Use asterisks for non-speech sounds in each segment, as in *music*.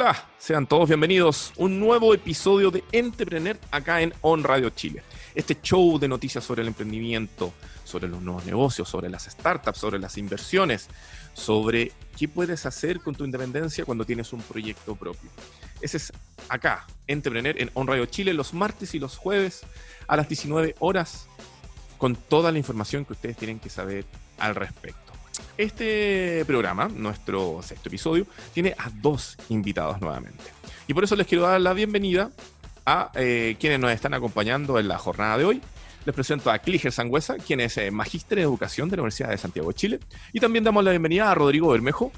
Hola, sean todos bienvenidos a un nuevo episodio de Entrepreneur acá en On Radio Chile. Este show de noticias sobre el emprendimiento, sobre los nuevos negocios, sobre las startups, sobre las inversiones, sobre qué puedes hacer con tu independencia cuando tienes un proyecto propio. Ese es acá, Entrepreneur en On Radio Chile, los martes y los jueves a las 19 horas, con toda la información que ustedes tienen que saber al respecto. Este programa, nuestro sexto episodio, tiene a dos invitados nuevamente. Y por eso les quiero dar la bienvenida a eh, quienes nos están acompañando en la jornada de hoy. Les presento a Clíger Sangüesa, quien es eh, magíster en educación de la Universidad de Santiago de Chile. Y también damos la bienvenida a Rodrigo Bermejo,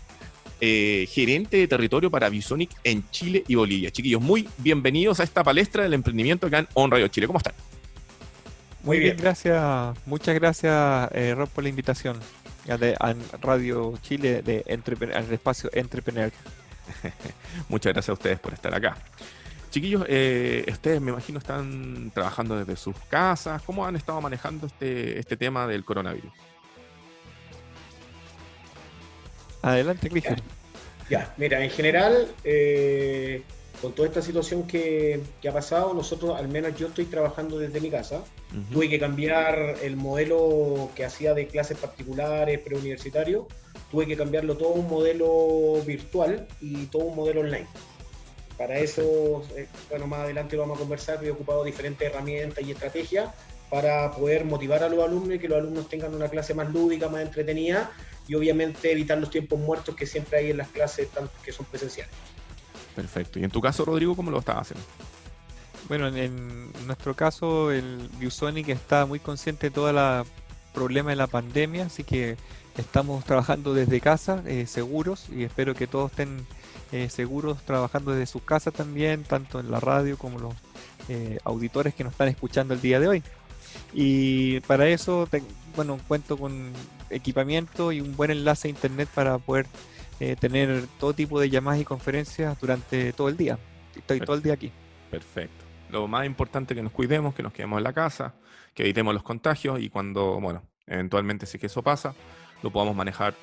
eh, gerente de territorio para Visonic en Chile y Bolivia. Chiquillos, muy bienvenidos a esta palestra del emprendimiento acá en On Radio Chile. ¿Cómo están? Muy, bien. gracias. Muchas gracias, Rob, por la invitación de Radio Chile de al espacio Entrepreneur. *laughs* Muchas gracias a ustedes por estar acá. Chiquillos, eh, ustedes me imagino están trabajando desde sus casas. ¿Cómo han estado manejando este, este tema del coronavirus? Adelante, Cristian. Ya, mira, en general, eh, con toda esta situación que, ha pasado, nosotros, al menos yo estoy trabajando desde mi casa. Tuve que cambiar el modelo que hacía de clases particulares, preuniversitario. Tuve que cambiarlo todo un modelo virtual y todo un modelo online. Para eso, eh, bueno, más adelante vamos a conversar, he ocupado diferentes herramientas y estrategias para poder motivar a los alumnos y que los alumnos tengan una clase más lúdica, más entretenida y obviamente evitar los tiempos muertos que siempre hay en las clases que son presenciales. Perfecto. ¿Y en tu caso, Rodrigo, cómo lo estás haciendo? Bueno, en, nuestro caso, el ViewSonic está muy consciente de todo el problema de la pandemia, así que estamos trabajando desde casa, eh, seguros, y espero que todos estén eh, seguros trabajando desde su casa también, tanto en la radio como los eh, auditores que nos están escuchando el día de hoy. Y para eso, bueno, cuento con equipamiento y un buen enlace a internet para poder eh, tener todo tipo de llamadas y conferencias durante todo el día. Estoy todo el día aquí. Perfecto. Lo más importante es que nos cuidemos, que nos quedemos en la casa, que evitemos los contagios y cuando, bueno, eventualmente si que eso pasa, lo podamos manejar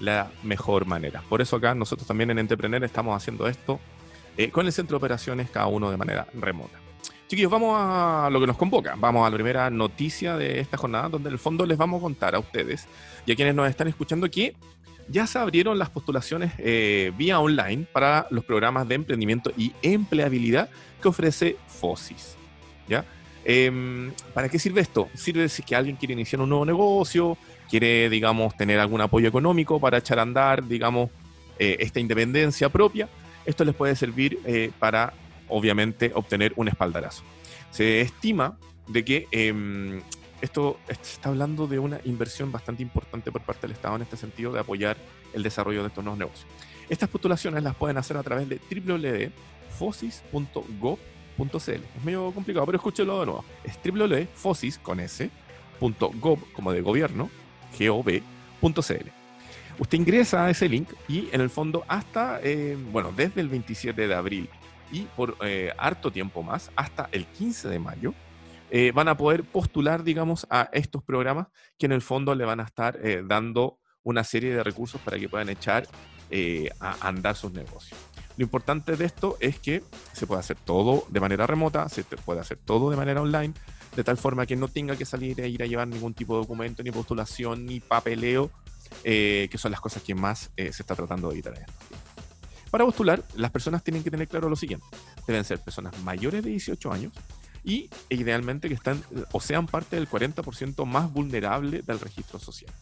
la mejor manera. Por eso acá nosotros también en Entrepreneur estamos haciendo esto eh, con el centro de operaciones, cada uno de manera remota. Chiquillos, vamos a lo que nos convoca. Vamos a la primera noticia de esta jornada, donde en el fondo les vamos a contar a ustedes y a quienes nos están escuchando que ya se abrieron las postulaciones eh, vía online para los programas de emprendimiento y empleabilidad que ofrece FOSIS. Em, ¿Para qué sirve esto? Sirve si que alguien quiere iniciar un nuevo negocio, quiere, digamos, tener algún apoyo económico para echar a andar, digamos, eh, esta independencia propia. Esto les puede servir eh, para, obviamente, obtener un espaldarazo. Se estima de que em, esto está hablando de una inversión bastante importante por parte del Estado en este sentido de apoyar el desarrollo de estos nuevos negocios. Estas postulaciones las pueden hacer a través de www.fosis.gov.cl. Es medio complicado, pero escúchelo de nuevo. Es www.fosis con como de gobierno, gov.cl. Usted ingresa a ese link y en el fondo hasta, eh, bueno, desde el 27 de abril y por eh, harto tiempo más, hasta el 15 de mayo, eh, van a poder postular, digamos, a estos programas que en el fondo le van a estar eh, dando una serie de recursos para que puedan echar eh, a andar sus negocios. Lo importante de esto es que se puede hacer todo de manera remota, se puede hacer todo de manera online, de tal forma que no tenga que salir e ir a llevar ningún tipo de documento, ni postulación, ni papeleo, que son las cosas que más se está tratando de evitar en Para postular, las personas tienen que tener claro lo siguiente. Deben ser personas mayores de 18 años, y idealmente que están o sean parte del 40% más vulnerable del registro social.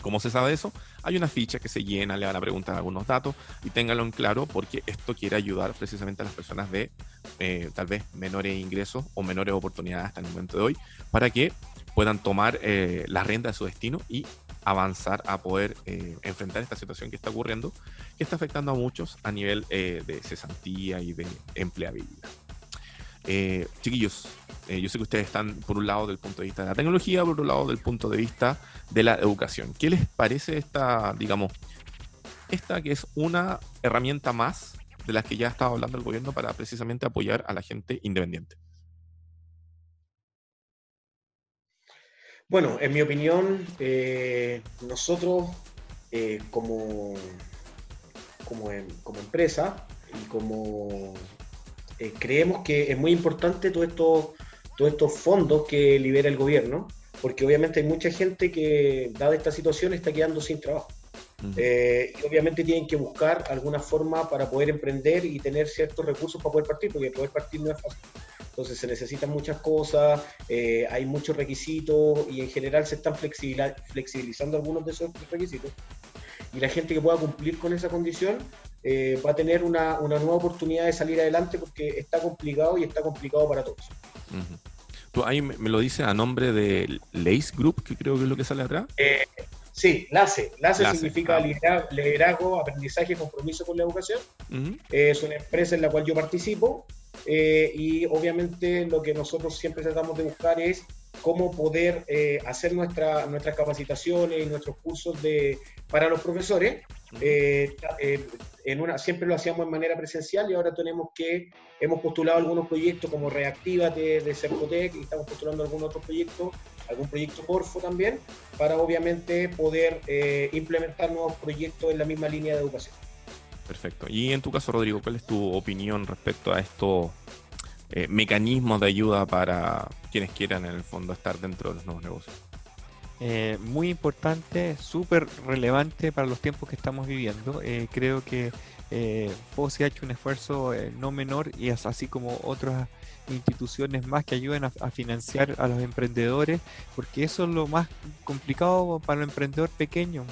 ¿Cómo se sabe eso? Hay una ficha que se llena, le van a preguntar algunos datos y ténganlo en claro porque esto quiere ayudar precisamente a las personas de eh, tal vez menores ingresos o menores oportunidades hasta el momento de hoy para que puedan tomar eh, la renta de su destino y avanzar a poder eh, enfrentar esta situación que está ocurriendo, que está afectando a muchos a nivel de cesantía y de empleabilidad. Eh, chiquillos, eh, yo sé que ustedes están por un lado del punto de vista de la tecnología, por otro lado del punto de vista de la educación. ¿Qué les parece esta, digamos, esta que es una herramienta más de las que ya ha estado hablando el gobierno para precisamente apoyar a la gente independiente? Bueno, en mi opinión, eh, nosotros como, como, como empresa como eh, creemos que es muy importante todo esto, todos estos fondos que libera el gobierno, porque obviamente hay mucha gente que, dada esta situación, está quedando sin trabajo. Eh, y obviamente tienen que buscar alguna forma para poder emprender y tener ciertos recursos para poder partir, porque poder partir no es fácil. Entonces se necesitan muchas cosas, eh, hay muchos requisitos y en general se están flexibilizando algunos de esos requisitos. Y la gente que pueda cumplir con esa condición eh, va a tener una, una, nueva oportunidad de salir adelante porque está complicado y está complicado para todos. Tú ahí me, lo dices a nombre de Lace Group, que creo que es lo que sale atrás. Eh, sí, LACE. LACE, significa ah. liderazgo, aprendizaje y compromiso con la educación. es una empresa en la cual yo participo eh, y obviamente lo que nosotros siempre tratamos de buscar es cómo poder eh, hacer nuestra, nuestras capacitaciones y nuestros cursos de, para los profesores. Eh, en una, siempre lo hacíamos en manera presencial y ahora tenemos que, hemos postulado algunos proyectos como Reactiva de, de Cercotec y estamos postulando algunos otros proyectos, algún proyecto Corfo también, para obviamente poder implementar nuevos proyectos en la misma línea de educación. Perfecto. Y en tu caso, Rodrigo, ¿cuál es tu opinión respecto a estos eh, mecanismos de ayuda para quienes quieran en el fondo estar dentro de los nuevos negocios? Eh, muy importante, súper relevante para los tiempos que estamos viviendo. Eh, creo que eh, FOSI ha hecho un esfuerzo no menor y es así como otras instituciones más que ayuden a, financiar a los emprendedores, porque eso es lo más complicado para el emprendedor pequeño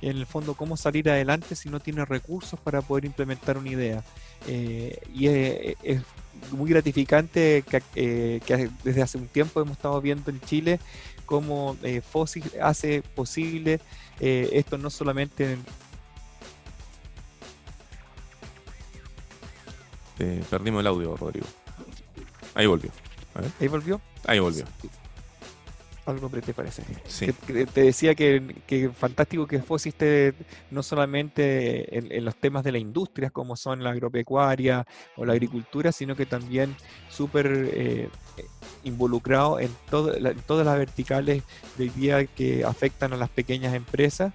en el fondo cómo salir adelante si no tiene recursos para poder implementar una idea. Y es, muy gratificante eh, que, desde hace un tiempo hemos estado viendo en Chile cómo eh, hace posible eh, esto no solamente perdimos el audio, Rodrigo. Ahí volvió. ¿Ahí volvió? Ahí volvió algo te parece. te decía que, fantástico que FOSI esté no solamente en, los temas de la industria, como son la agropecuaria o la agricultura, sino que también súper eh, involucrado en, todo, todas las verticales del día que afectan a las pequeñas empresas.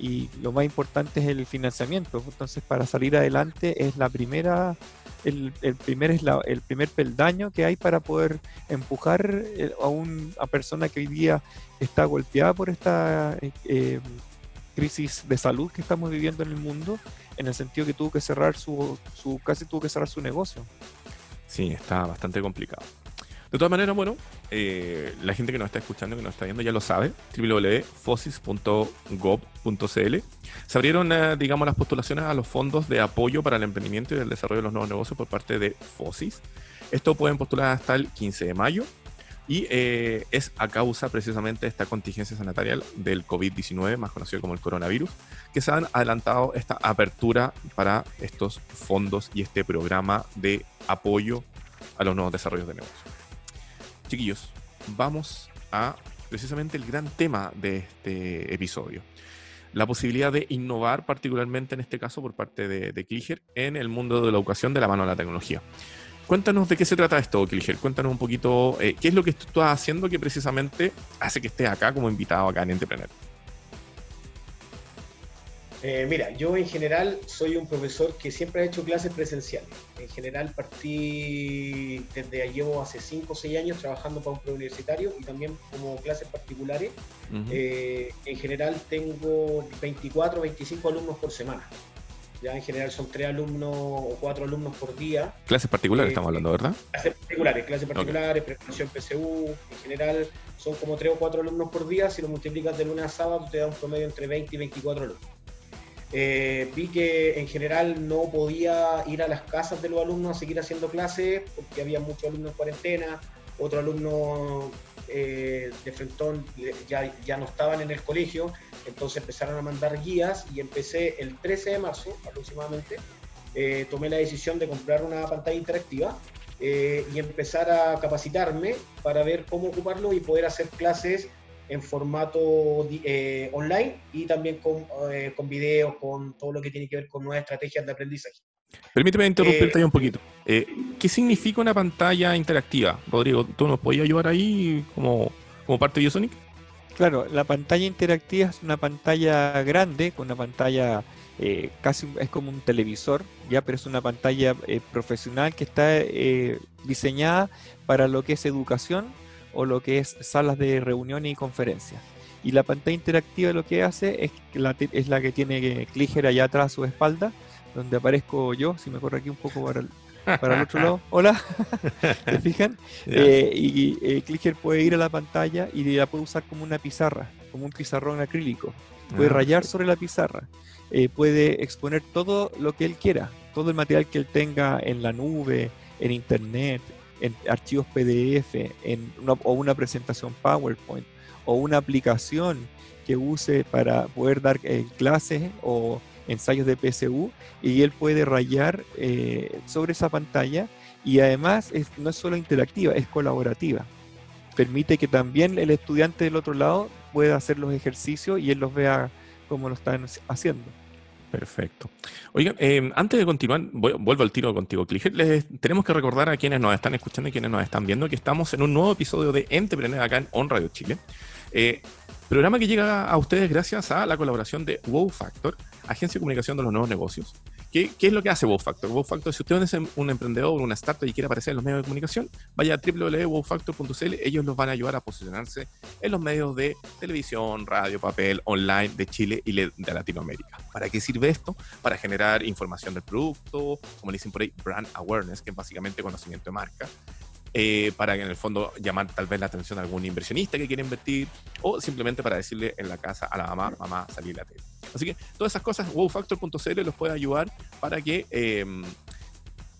Y lo más importante es el financiamiento. Entonces, para salir adelante es la primera el, primer es el primer peldaño que hay para poder empujar eh, a una persona que hoy día está golpeada por esta eh, crisis de salud que estamos viviendo en el mundo, en el sentido que tuvo que cerrar su, su casi tuvo que cerrar su negocio. Sí, está bastante complicado. De todas maneras, bueno, eh, la gente que nos está escuchando, que nos está viendo, ya lo sabe, www.fosis.gov.cl. Se abrieron, eh, digamos, las postulaciones a los fondos de apoyo para el emprendimiento y el desarrollo de los nuevos negocios por parte de Fosis. Esto pueden postular hasta el 15 de mayo y eh, es a causa precisamente de esta contingencia sanitaria del COVID-19, más conocido como el coronavirus, que se han adelantado esta apertura para estos fondos y este programa de apoyo a los nuevos desarrollos de negocios chiquillos, vamos a precisamente el gran tema de este episodio. La posibilidad de innovar, particularmente en este caso por parte de, de en el mundo de la educación de la mano de la tecnología. Cuéntanos de qué se trata esto, Kliger. Cuéntanos un poquito eh, qué es lo que tú estás haciendo que precisamente hace que estés acá como invitado acá en Entrepreneur. Eh, mira, yo en general soy un profesor que siempre ha hecho clases presenciales. En general partí desde llevo hace 5 o 6 años trabajando para un preuniversitario y también como clases particulares. Eh, en general tengo 24 o 25 alumnos por semana. Ya en general son 3 alumnos o 4 alumnos por día. Clases particulares eh, estamos hablando, ¿verdad? Clases particulares, clases particulares, preparación PSU. En general son como 3 o 4 alumnos por día. Si lo multiplicas de lunes a sábado te da un promedio entre 20 y 24 alumnos. Eh, vi que en general no podía ir a las casas de los alumnos a seguir haciendo clases porque había muchos alumnos en cuarentena, otros alumnos eh, de Frentón ya, ya no estaban en el colegio, entonces empezaron a mandar guías y empecé el 13 de marzo aproximadamente, eh, tomé la decisión de comprar una pantalla interactiva y empezar a capacitarme para ver cómo ocuparlo y poder hacer clases en formato eh, online y también con, eh, con videos, con todo lo que tiene que ver con nuevas estrategias de aprendizaje. Permíteme interrumpirte ahí un poquito. Eh, ¿Qué significa una pantalla interactiva? Rodrigo, ¿tú nos podías ayudar ahí como, como parte de Biosonic? Claro, la pantalla interactiva es una pantalla grande, con una pantalla eh, casi es como un televisor, ya, pero es una pantalla eh, profesional que está eh, diseñada para lo que es educación o lo que es salas de reunión y conferencias. Y la pantalla interactiva lo que hace es, la, es la que tiene Clicker allá atrás a su espalda, donde aparezco yo, si me corro aquí un poco para el, para el otro lado. *laughs* Hola, *laughs* ¿se fijan? *laughs* y eh, puede ir a la pantalla y la puede usar como una pizarra, como un pizarrón acrílico. Puede ah, rayar sobre la pizarra. Eh, puede exponer todo lo que él quiera, todo el material que él tenga en la nube, en internet, en archivos PDF, en o una presentación PowerPoint, o una aplicación que use para poder dar eh, clases o ensayos de PSU, y él puede rayar eh, sobre esa pantalla y además no es solo interactiva, es colaborativa. Permite que también el estudiante del otro lado pueda hacer los ejercicios y él los vea como lo están haciendo. Perfecto. Oiga, em, antes de continuar, vuelvo al tiro contigo, Clicker. Les tenemos que recordar a quienes nos están escuchando y quienes nos están viendo que estamos en un nuevo episodio de Entrepreneur acá en On Radio Chile. Eh, programa que llega a ustedes gracias a la colaboración de Wow Factor, agencia de comunicación de los nuevos negocios, ¿Qué, es lo que hace WowFactor? WowFactor, si usted es un emprendedor, una startup y quiere aparecer en los medios de comunicación, vaya a www.wowfactor.cl. Ellos los van a ayudar a posicionarse en los medios de televisión, radio, papel, online de Chile y de Latinoamérica. ¿Para qué sirve esto? Para generar información del producto, como le dicen por ahí, brand awareness, que es básicamente conocimiento de marca. Eh, para en el fondo llamar tal vez la atención a algún inversionista que quiere invertir o simplemente para decirle en la casa a la mamá, mamá, salir la tele. Así que todas esas cosas, wowfactor.cl los puede ayudar para que em,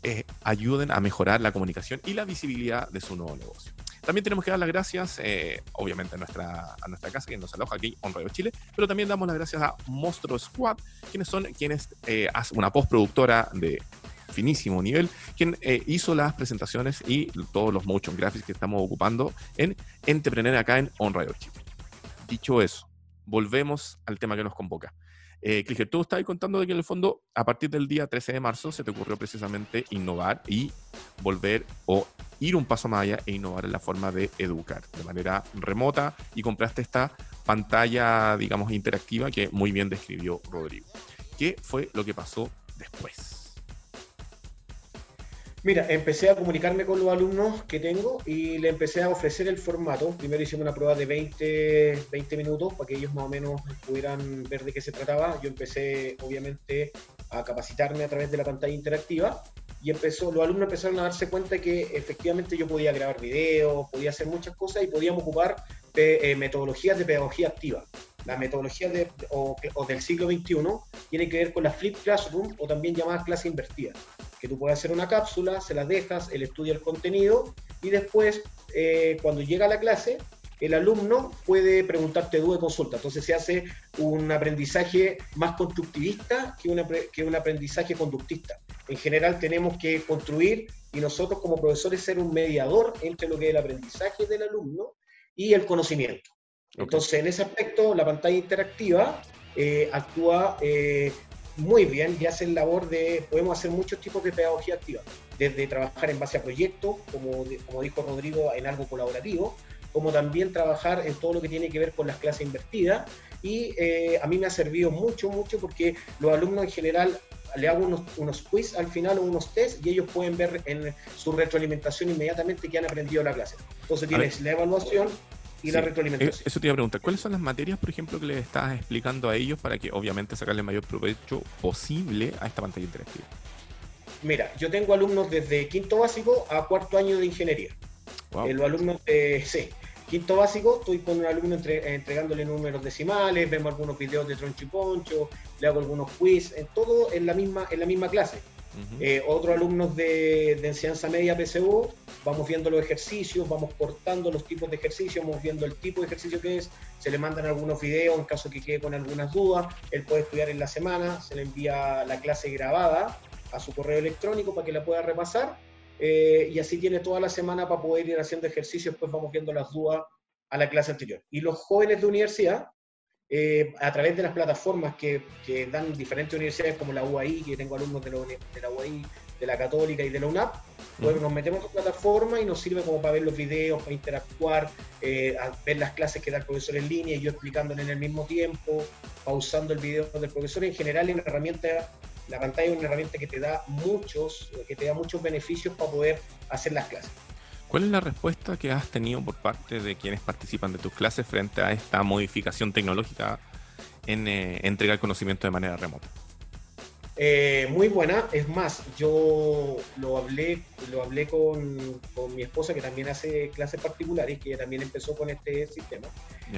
eh, ayuden a mejorar la comunicación y la visibilidad de su nuevo negocio. También tenemos que dar las gracias, eh, obviamente, a nuestra, a nuestra casa que nos aloja aquí en Radio Chile, pero también damos las gracias a Monstruo Squad, quienes son quienes hacen una postproductora de finísimo nivel, quien eh, hizo las presentaciones y todos los motion graphics que estamos ocupando en Entrepreneur acá en On Radio Chip. Dicho eso, volvemos al tema que nos convoca. Eh, Clicker, tú estabas contando de que en el fondo, a partir del día 13 de marzo, se te ocurrió precisamente innovar y volver o ir un paso más allá e innovar en la forma de educar de manera remota y compraste esta pantalla, digamos, interactiva que muy bien describió Rodrigo. ¿Qué fue lo que pasó después? Mira, empecé a comunicarme con los alumnos que tengo y le empecé a ofrecer el formato. Primero hicimos una prueba de 20, 20 minutos para que ellos más o menos pudieran ver de qué se trataba. Yo empecé, obviamente, a capacitarme a través de la pantalla interactiva y empezó, los alumnos empezaron a darse cuenta que efectivamente yo podía grabar videos, podía hacer muchas cosas y podíamos ocupar eh, metodologías de pedagogía activa. La metodología de, o, del siglo XXI tiene que ver con la flip classroom o también llamadas clase invertida que tú puedes hacer una cápsula, se la dejas, él estudia el contenido y después, eh, cuando llega a la clase, el alumno puede preguntarte duda y consulta. Entonces se hace un aprendizaje más constructivista que, que un aprendizaje conductista. En general tenemos que construir y nosotros como profesores ser un mediador entre lo que es el aprendizaje del alumno y el conocimiento. Entonces en ese aspecto la pantalla interactiva eh, actúa eh, muy bien y hacen labor de, podemos hacer muchos tipos de pedagogía activa, desde trabajar en base a proyectos, como, como dijo Rodrigo, en algo colaborativo, como también trabajar en todo lo que tiene que ver con las clases invertidas. Y eh, a mí me ha servido mucho, mucho, porque los alumnos en general le hago unos, unos quiz al final o unos test y ellos pueden ver en su retroalimentación inmediatamente que han aprendido la clase. Entonces tienes la evaluación, y la retroalimentación. Eso te iba a preguntar, ¿cuáles son las materias, por ejemplo, que le estás explicando a ellos para que obviamente sacarle el mayor provecho posible a esta pantalla interactiva? Mira, yo tengo alumnos desde quinto básico a cuarto año de ingeniería. Eh, los alumnos, de sí, quinto básico, estoy con un alumno entregándole números decimales, vemos algunos videos de troncho y poncho, le hago algunos quiz, en todo en la misma, en la misma clase. Eh, otros alumnos de, enseñanza media PSU, vamos viendo los ejercicios, vamos cortando los tipos de ejercicios, vamos viendo el tipo de ejercicio que es, se le mandan algunos videos en caso que quede con algunas dudas, él puede estudiar en la semana, se le envía la clase grabada a su correo electrónico para que la pueda repasar eh, y así tiene toda la semana para poder ir haciendo ejercicios, pues vamos viendo las dudas a la clase anterior. Y los jóvenes de universidad, eh, a través de las plataformas que, dan diferentes universidades como la UAI, que tengo alumnos de la, UAI, de la Católica y de la UNAP, pues nos metemos en la plataforma y nos sirve como para ver los videos, para interactuar, eh, ver las clases que da el profesor en línea y yo explicándole en el mismo tiempo, pausando el video del profesor. En general, es una herramienta, la pantalla es una herramienta que te da muchos, que te da muchos beneficios para poder hacer las clases. ¿Cuál es la respuesta que has tenido por parte de quienes participan de tus clases frente a esta modificación tecnológica en eh, entregar conocimiento de manera remota? Eh, muy buena, es más, yo lo hablé, lo hablé con, con, mi esposa que también hace clases particulares, que también empezó con este sistema.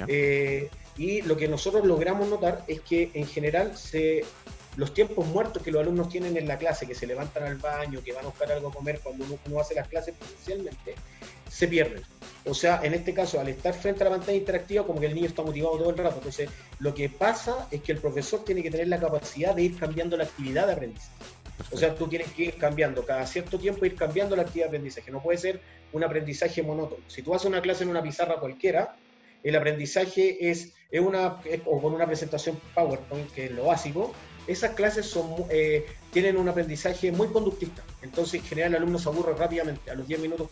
Eh, y lo que nosotros logramos notar es que en general se, los tiempos muertos que los alumnos tienen en la clase, que se levantan al baño, que van a buscar algo a comer cuando uno, hace las clases presencialmente, se pierden. O sea, en este caso, al estar frente a la pantalla interactiva, como que el niño está motivado todo el rato. Entonces, lo que pasa es que el profesor tiene que tener la capacidad de ir cambiando la actividad de aprendizaje. O sea, tú tienes que ir cambiando, cada cierto tiempo ir cambiando la actividad de aprendizaje. No puede ser un aprendizaje monótono. Si tú haces una clase en una pizarra cualquiera, el aprendizaje es, es una, o con una presentación PowerPoint, que es lo básico, esas clases son, eh, tienen un aprendizaje muy conductista. Entonces, en general, el alumno se aburre rápidamente, a los 10 minutos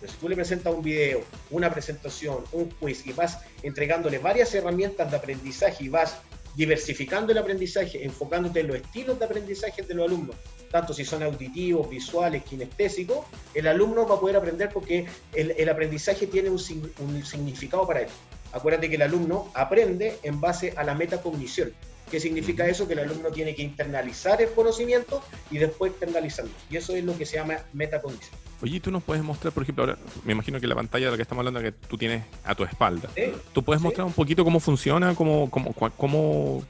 Pero si tú le presentas un video, una presentación, un quiz y vas entregándole varias herramientas de aprendizaje y vas diversificando el aprendizaje, enfocándote en los estilos de aprendizaje de los alumnos, tanto si son auditivos, visuales, kinestésicos, el alumno va a poder aprender porque el, aprendizaje tiene un, un significado para él. Acuérdate que el alumno aprende en base a la metacognición. ¿Qué significa eso? Que el alumno tiene que internalizar el conocimiento y después externalizarlo. Y eso es lo que se llama metacognición. Oye, tú nos puedes mostrar, por ejemplo, ahora me imagino que la pantalla de la que estamos hablando que tú tienes a tu espalda. ¿Tú puedes mostrar un poquito cómo funciona, cómo, cómo, cómo,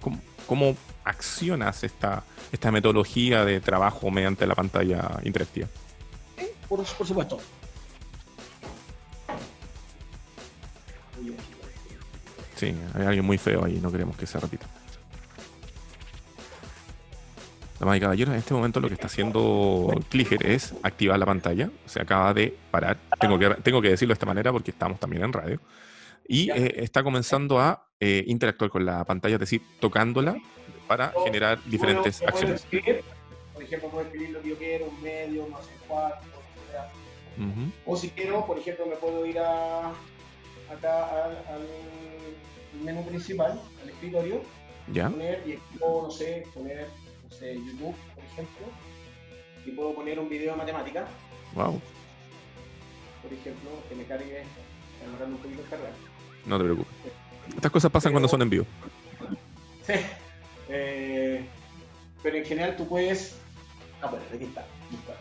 cómo, accionas esta, esta metodología de trabajo mediante la pantalla interactiva? por, por supuesto. Sí, hay alguien muy feo ahí, no queremos que se repita. Damas y caballeros, en este momento lo que está haciendo Clicker es activar la pantalla. Se acaba de parar. Tengo que, tengo que decirlo de esta manera porque estamos también en radio. Y eh, está comenzando a eh, interactuar con la pantalla, es decir, tocándola para generar diferentes acciones. por ejemplo, puedo escribir lo que yo quiero, un medio, no sé cuánto, O si quiero, por ejemplo, me puedo ir a, acá al, menú principal, al escritorio, ¿Ya? poner y no sé, poner YouTube, por ejemplo, y puedo poner un video de matemática. Wow. Por ejemplo, que me cargue, un poquito de cargar. No te preocupes. Estas cosas pasan cuando son en vivo. Sí. Eh, pero en general tú puedes. Ah, bueno, aquí está.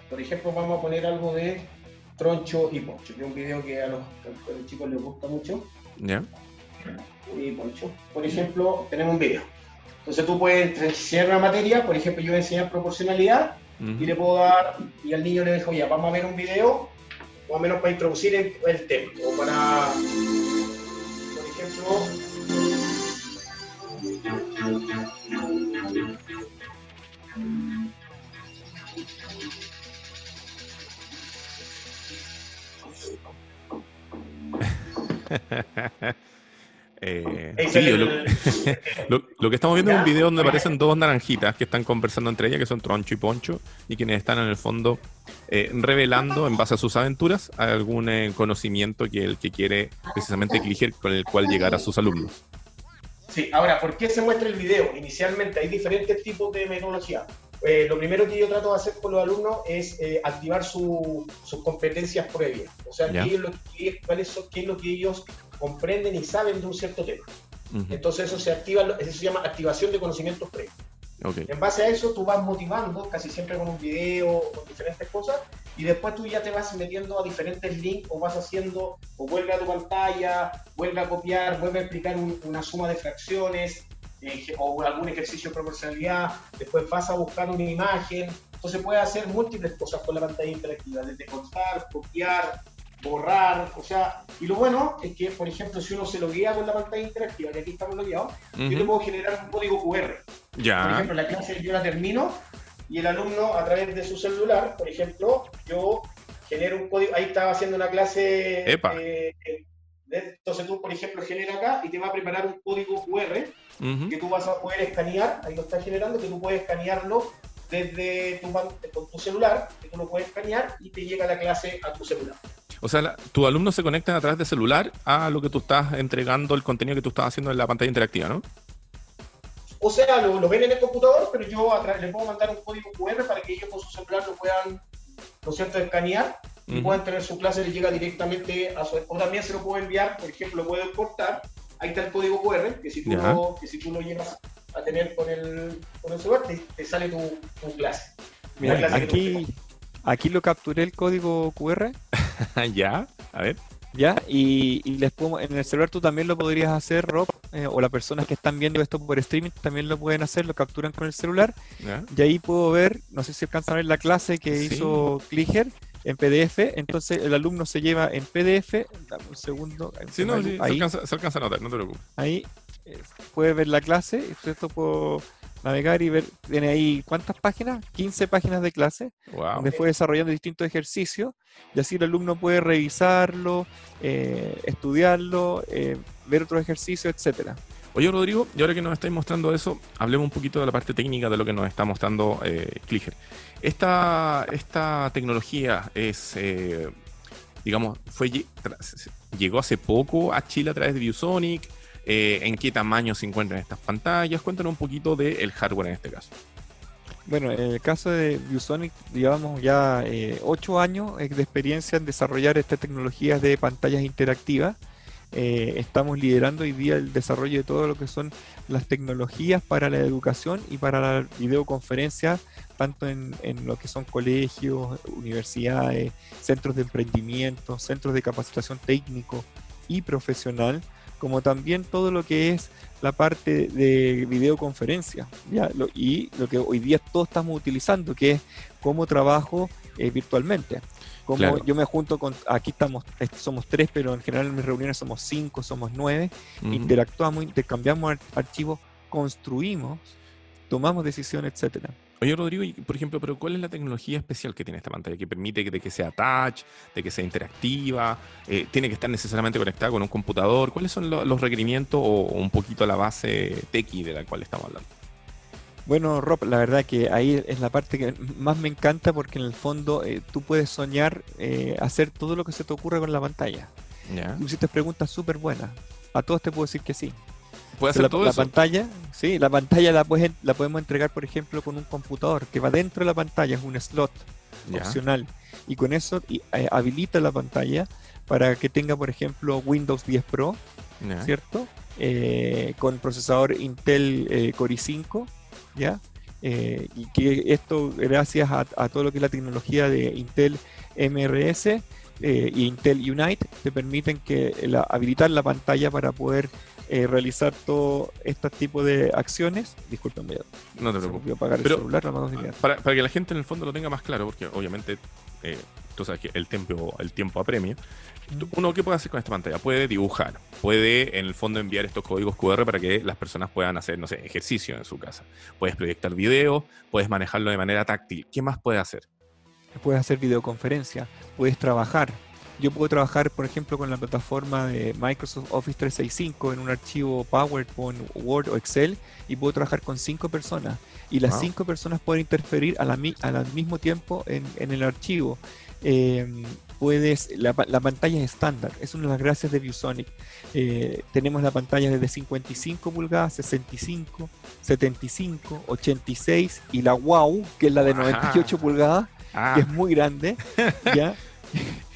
Por ejemplo, vamos a poner algo de Troncho y Poncho, que es un video que a los, chicos les gusta mucho. Ya. Y Poncho. Por ejemplo, tenemos un video. Entonces tú puedes enseñar una materia, por ejemplo, yo voy a enseñar proporcionalidad y le puedo dar, y al niño le dejo, ya, vamos a ver un video, más o menos para introducir el, tema, o para, por ejemplo, *laughs* Eh, *laughs* lo, que estamos viendo es un video donde aparecen dos naranjitas que están conversando entre ellas, que son Troncho y Poncho, y quienes están en el fondo eh, revelando en base a sus aventuras algún eh, conocimiento que el que quiere precisamente elegir con el cual llegar a sus alumnos. Sí, ahora, ¿por qué se muestra el video? Inicialmente hay diferentes tipos de metodología. lo primero que yo trato de hacer con los alumnos es activar sus competencias previas. O sea, qué es, lo que, qué es lo que ellos comprenden y saben de un cierto tema. Entonces eso se activa, eso se llama activación de conocimientos previos. En base a eso tú vas motivando, casi siempre con un video o con diferentes cosas, y después tú ya te vas metiendo a diferentes links o vas haciendo, o vuelve a tu pantalla, vuelve a copiar, vuelve a explicar una suma de fracciones eh, o algún ejercicio de proporcionalidad, después vas a buscar una imagen, entonces puedes hacer múltiples cosas con la pantalla interactiva, desde cortar, copiar, borrar, o sea, y lo bueno es que, por ejemplo, si uno se lo guía con la pantalla interactiva, que aquí estamos logueados, yo le puedo generar un código QR. Ya. Por ejemplo, la clase yo la termino y el alumno a través de su celular, por ejemplo, yo genero un código, ahí estaba haciendo una clase, Epa. Eh, entonces tú, por ejemplo, genera acá y te va a preparar un código QR que tú vas a poder escanear, ahí lo está generando, que tú puedes escanearlo desde tu, con tu celular, que tú lo puedes escanear y te llega la clase a tu celular. O sea, tus alumnos se conectan a través de celular a lo que tú estás entregando, el contenido que tú estás haciendo en la pantalla interactiva, ¿no? O sea, lo, ven en el computador, pero yo les puedo mandar un código QR para que ellos con su celular lo puedan, ¿no cierto?, escanear y puedan tener su clase, les llega directamente a su... O también se lo puedo enviar, por ejemplo, lo puedo exportar. Ahí está el código QR, que si tú, lo, que si tú lo llevas a tener con el, con el celular, te, sale tu, tu clase. Mira, aquí, aquí lo capturé el código QR. *laughs* ya, a ver. ¿Ya? Y, les puedo, en el celular tú también lo podrías hacer, Rob, eh, o las personas que están viendo esto por streaming también lo pueden hacer, lo capturan con el celular. Y ahí puedo ver, no sé si alcanzan a ver la clase que hizo Kliger en PDF, entonces el alumno se lleva en PDF, dame un segundo. Sí, no, sí, ahí, se, alcanza, a notar, no te preocupes. Ahí eh, puede ver la clase, esto puedo navegar y ver, tiene ahí cuántas páginas, 15 páginas de clase, donde fue desarrollando distintos ejercicios, y así el alumno puede revisarlo, eh, estudiarlo, eh, ver otros ejercicios, etcétera. Oye, Rodrigo, y ahora que nos estáis mostrando eso, hablemos un poquito de la parte técnica de lo que nos está mostrando eh, Esta, esta tecnología es, eh, digamos, fue llegó hace poco a Chile a través de ViewSonic. Eh, ¿En qué tamaño se encuentran estas pantallas? Cuéntanos un poquito del hardware en este caso. Bueno, en el caso de ViewSonic llevamos ya eh, ocho años de experiencia en desarrollar estas tecnologías de pantallas interactivas. Eh, estamos liderando hoy día el desarrollo de todo lo que son las tecnologías para la educación y para la videoconferencia, tanto en, en lo que son colegios, universidades, centros de emprendimiento, centros de capacitación técnico y profesional, como también todo lo que es la parte de videoconferencia ¿ya? y lo que hoy día todos estamos utilizando, que es cómo trabajo eh, virtualmente. Como yo me junto con, aquí estamos, somos tres, pero en general en mis reuniones somos cinco, somos nueve, interactuamos, intercambiamos archivos, construimos, tomamos decisiones, etcétera. Oye, Rodrigo, por ejemplo, pero ¿cuál es la tecnología especial que tiene esta pantalla que permite que, de que sea touch, de que sea interactiva? Eh, ¿Tiene que estar necesariamente conectada con un computador? ¿Cuáles son los requerimientos o, un poquito la base tequi de la cual estamos hablando? Bueno, Rob, la verdad que ahí es la parte que más me encanta porque en el fondo eh, tú puedes soñar eh, hacer todo lo que se te ocurra con la pantalla. Tú hiciste preguntas súper buenas. A todos te puedo decir que sí. ¿Puede hacer la, todo la eso? pantalla, sí, la pantalla la, la podemos entregar, por ejemplo, con un computador que va dentro de la pantalla, es un slot opcional. Y con eso eh, habilita la pantalla para que tenga, por ejemplo, Windows 10 Pro, ¿cierto? Eh, con procesador Intel eh, Core i5, ¿ya? y que esto, gracias a, todo lo que es la tecnología de Intel MRS y Intel Unite, te permiten que habilitar la pantalla para poder eh, realizar todo este tipo de acciones. Disculpenme, no te preocupes. apagar el celular, para, para, que la gente en el fondo lo tenga más claro, porque obviamente eh, tú sabes que el tiempo, el tiempo apremia. Uno, ¿qué puede hacer con esta pantalla? Puede dibujar, puede en el fondo enviar estos códigos QR para que las personas puedan hacer, no sé, ejercicio en su casa. Puedes proyectar video, puedes manejarlo de manera táctil. ¿Qué más puede hacer? Puedes hacer videoconferencia, puedes trabajar, yo puedo trabajar, por ejemplo, con la plataforma de Microsoft Office 365 en un archivo PowerPoint, Word o Excel y puedo trabajar con cinco personas. Y las cinco personas pueden interferir a la, al mismo tiempo en, el archivo. Em, puedes, la, pantalla es estándar, es una de las gracias de ViewSonic. Eh, tenemos la pantalla desde 55 pulgadas, 65, 75, 86 y la WOW, que es la de 98 pulgadas, ah. que es muy grande. *laughs* ¿ya?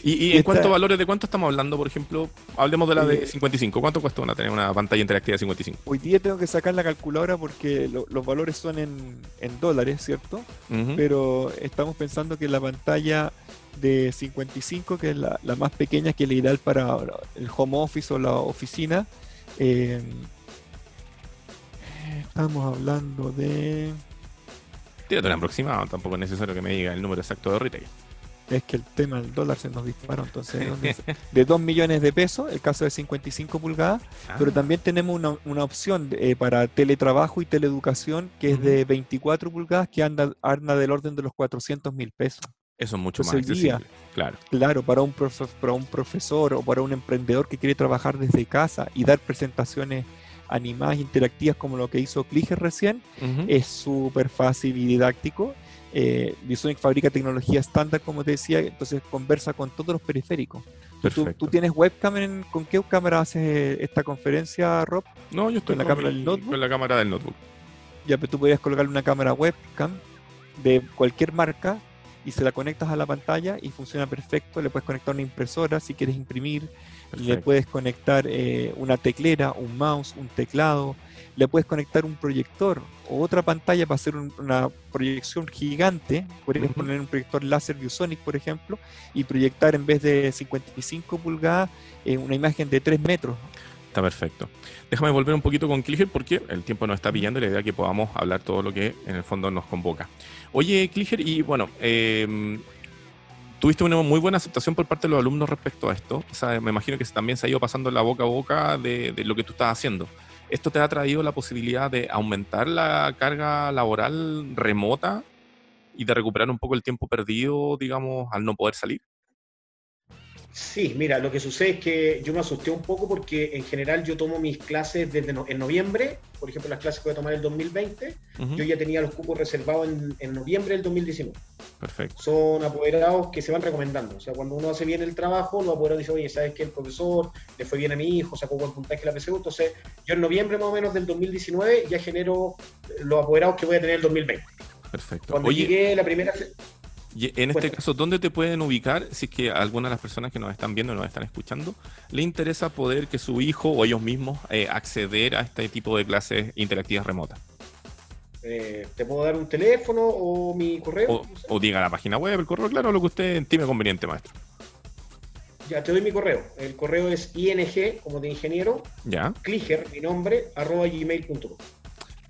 ¿Y, en cuántos valores de cuánto estamos hablando, por ejemplo? Hablemos de la de 55. Eh, ¿Cuánto cuesta una tener una pantalla interactiva de 55? Hoy día tengo que sacar la calculadora porque los valores son en, dólares, ¿cierto? Pero estamos pensando que la pantalla de 55, que es la, más pequeña, que es la ideal para el home office o la oficina, eh, estamos hablando de... Tírate un aproximado, tampoco es necesario que me diga el número exacto de retail es que el tema del dólar se nos disparó. Entonces, de 2 *laughs* millones de pesos, el caso de 55 pulgadas, ah. pero también tenemos una, opción eh, para teletrabajo y teleeducación que es de 24 pulgadas que anda, anda del orden de los 400 mil pesos. Eso es mucho más accesible. claro. Claro, para un, para un profesor o para un emprendedor que quiere trabajar desde casa y dar presentaciones animadas interactivas como lo que hizo Cliger recién, es súper fácil y didáctico. Eh, fabrica tecnología estándar, como te decía, entonces conversa con todos los periféricos. ¿Tú, tienes webcam? ¿Con qué cámara haces esta conferencia, Rob? No, yo estoy con la cámara del notebook. Con la cámara del notebook. Ya, pero tú podrías colocarle una cámara webcam de cualquier marca y se la conectas a la pantalla y funciona perfecto. Le puedes conectar una impresora si quieres imprimir, le puedes conectar eh, una teclera, un mouse, un teclado, le puedes conectar un proyector o otra pantalla para hacer una proyección gigante. Podrías poner un proyector láser ViewSonic, por ejemplo, y proyectar en vez de 55 pulgadas eh, una imagen de 3 metros. Está perfecto. Déjame volver un poquito con Cliger porque el tiempo nos está pillando y la idea es que podamos hablar todo lo que en el fondo nos convoca. Oye, Cliger, y bueno, eh, tuviste una muy buena aceptación por parte de los alumnos respecto a esto. O sea, me imagino que también se ha ido pasando la boca a boca de, lo que tú estás haciendo. ¿Esto te ha traído la posibilidad de aumentar la carga laboral remota y de recuperar un poco el tiempo perdido, digamos, al no poder salir? Sí, mira, lo que sucede es que yo me asusté un poco porque en general yo tomo mis clases desde en noviembre, por ejemplo las clases que voy a tomar el 2020, yo ya tenía los cupos reservados en, noviembre del 2019. Perfecto. Son apoderados que se van recomendando, o sea, cuando uno hace bien el trabajo, los apoderados dicen, oye, ¿sabes qué? El profesor le fue bien a mi hijo, sacó buen puntaje la PSU, entonces yo en noviembre más o menos del 2019 ya genero los apoderados que voy a tener el 2020. Perfecto. Cuando llegué la primera y en este caso, ¿dónde te pueden ubicar si es que alguna de las personas que nos están viendo y nos están escuchando le interesa poder que su hijo o ellos mismos eh, acceder a este tipo de clases interactivas remotas? Eh, ¿Te puedo dar un teléfono o mi correo? O, diga la página web, el correo, claro, lo que usted estime conveniente, maestro. Ya, te doy mi correo. El correo es ing, como de ingeniero, ya. cliger, mi nombre, arroba gmail.com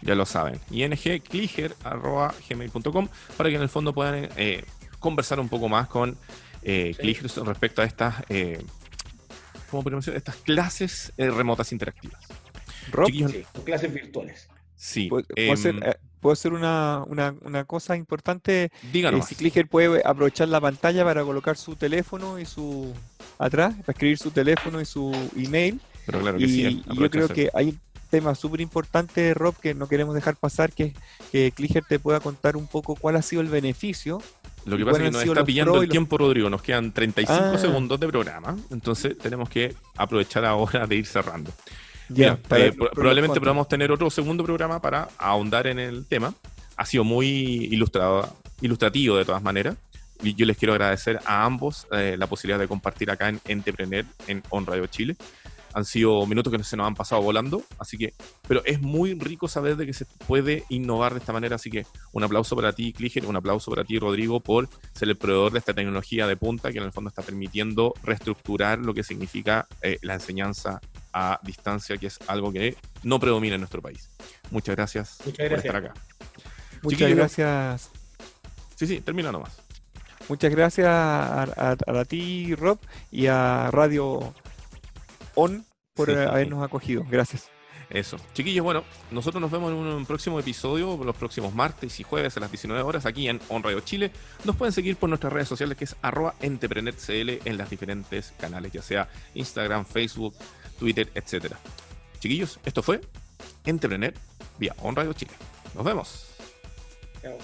ya lo saben. ingcliger.gmail.com para que en el fondo puedan eh, conversar un poco más con eh, respecto a estas, eh, ¿cómo podemos decir? Estas clases eh, remotas interactivas. Rob, clases virtuales. Sí. ¿Puedo, hacer, em, una, una, cosa importante? Díganos. si Cliger puede aprovechar la pantalla para colocar su teléfono y su atrás, para escribir su teléfono y su email. Pero claro que sí. Y yo creo que hay tema súper importante, Rob, que no queremos dejar pasar, que, que Cliger te pueda contar un poco cuál ha sido el beneficio. Lo que pasa es que nos está pillando el tiempo, Rodrigo. Nos quedan 35 ah. segundos de programa. Entonces tenemos que aprovechar ahora de ir cerrando. Ya, eh, probablemente podamos tener otro segundo programa para ahondar en el tema. Ha sido muy ilustrado, ilustrativo de todas maneras. Y yo les quiero agradecer a ambos eh, la posibilidad de compartir acá en Entrepreneur en On Radio Chile han sido minutos que se nos han pasado volando, así que, pero es muy rico saber de que se puede innovar de esta manera, así que un aplauso para ti, Cliger, un aplauso para ti, Rodrigo, por ser el proveedor de esta tecnología de punta que en el fondo está permitiendo reestructurar lo que significa eh, la enseñanza a distancia, que es algo que no predomina en nuestro país. Muchas gracias, Muchas gracias. por estar acá. Muchas gracias. Sí, sí, termina nomás. Muchas gracias a, a ti, Rob, y a Radio on por habernos acogido. Gracias. Eso. Chiquillos, bueno, nosotros nos vemos en un próximo episodio, los próximos martes y jueves a las 19 horas aquí en On Radio Chile. Nos pueden seguir por nuestras redes sociales que es arroba CL en las diferentes canales, ya sea Instagram, Facebook, Twitter, etcétera. Chiquillos, esto fue Entrepreneur vía On Radio Chile. Nos vemos. Chao.